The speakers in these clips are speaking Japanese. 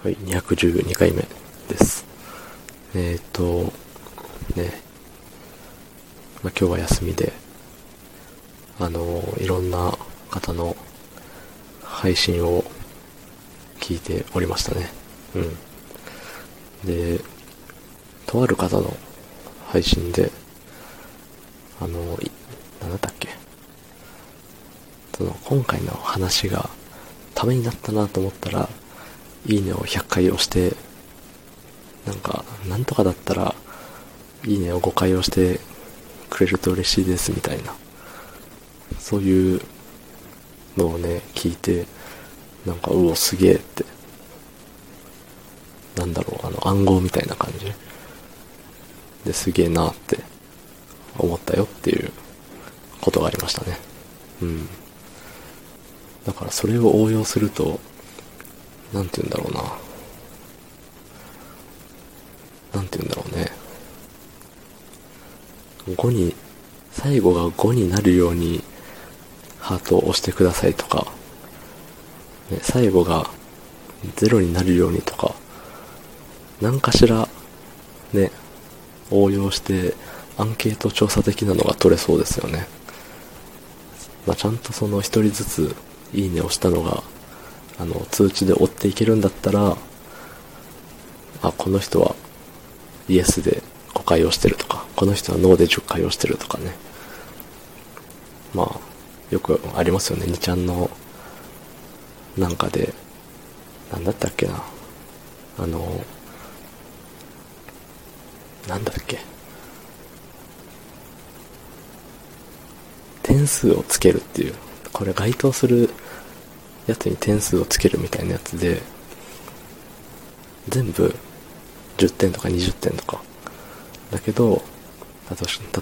はい、212回目です。えっ、ー、と、ね、まあ、今日は休みで、あの、いろんな方の配信を聞いておりましたね。うん。で、とある方の配信で、あの、いなんだったっけ？その、今回の話がためになったなと思ったら、いいねを100回押して、なんか、なんとかだったら、いいねを5回押してくれると嬉しいですみたいな、そういうのをね、聞いて、なんか、うお、すげえって、なんだろう、あの、暗号みたいな感じですげえなって思ったよっていうことがありましたね。うん。だからそれを応用すると、なんて言うんだろうな。なんて言うんだろうね。5に、最後が5になるように、ハートを押してくださいとか、ね、最後が0になるようにとか、何かしら、ね、応用して、アンケート調査的なのが取れそうですよね。まあ、ちゃんとその一人ずつ、いいねをしたのが、あの、通知で追っていけるんだったら、あ、この人はイエスで5回押してるとか、この人はノーで10回押してるとかね。まあ、よくありますよね。2ちゃんの、なんかで、なんだったっけな。あの、なんだっけ。点数をつけるっていう、これ該当するやつに点数をつけるみたいなやつで、全部10点とか20点とか。だけど、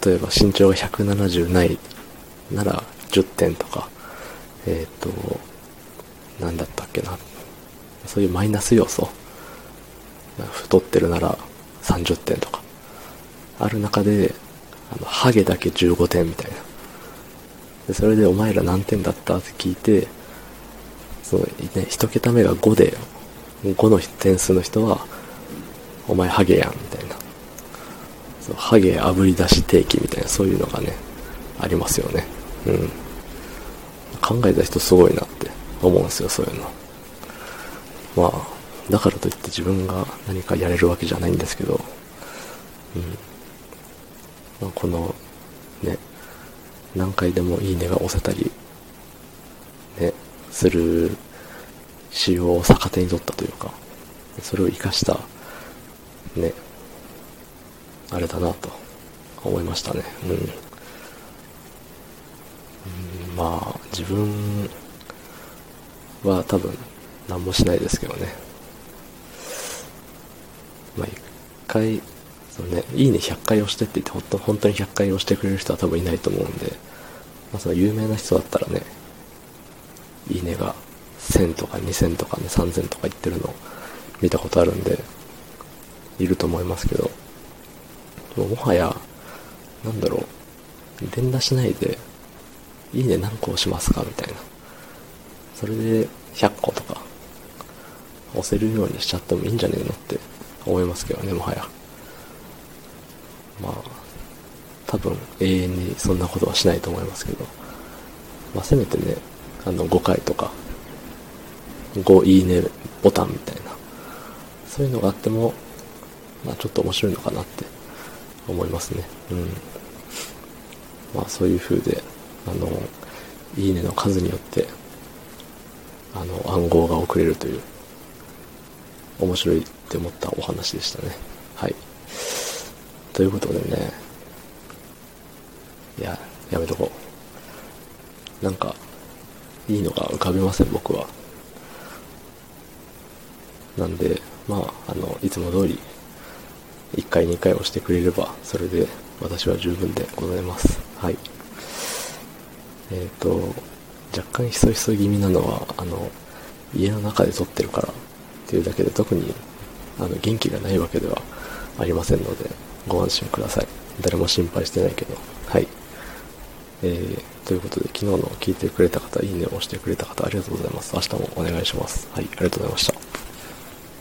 例えば身長が170ないなら10点とか、えっ、ー、と、なんだったっけな。そういうマイナス要素。太ってるなら30点とか。ある中で、あの、ハゲだけ15点みたいな。で、それでお前ら何点だったって聞いて、そのね、一桁目が5で、5の点数の人は、お前ハゲやん、みたいな。そうハゲ炙り出し定期みたいな、そういうのがね、ありますよね。うん。考えた人すごいなって思うんですよ、そういうの。まあ、だからといって自分が何かやれるわけじゃないんですけど、うん。まあ、この、ね、何回でもいいねが押せたり、する仕様を逆手に取ったというか、それを活かした、ね、あれだなと思いましたね。うん。うん、まあ、自分は多分何もしないですけどね。まあ、一回、そのね、いいね100回押してって言って、本当に100回押してくれる人は多分いないと思うんで、まあ、その有名な人だったらね、いいねが1000とか2000とかね、3000とか言ってるの見たことあるんで、いると思いますけど、ももはや、なんだろう、連打しないで、いいね何個押しますかみたいな。それで100個とか、押せるようにしちゃってもいいんじゃねえのって思いますけどね、もはや。まあ、多分永遠にそんなことはしないと思いますけど、まあせめてね、あの5回とか、5いいねボタンみたいな、そういうのがあっても、まあちょっと面白いのかなって思いますね。うん。まあそういう風で、あの、いいねの数によって、あの、暗号が送れるという、面白いって思ったお話でしたね。はい。ということでね、いや、やめとこう。なんか、いいのが浮かびません、僕は。なんで、まあ、あの、いつも通り、1回2回押してくれれば、それで私は十分でございます。はい。えっ、ー、と、若干ひそひそ気味なのは、あの、家の中で撮ってるからっていうだけで特に、あの、元気がないわけではありませんので、ご安心ください。誰も心配してないけど。はい。えー、ということで、昨日の聞いてくれた方、いいねを押してくれた方、ありがとうございます。明日もお願いします。はい、ありがとうございました。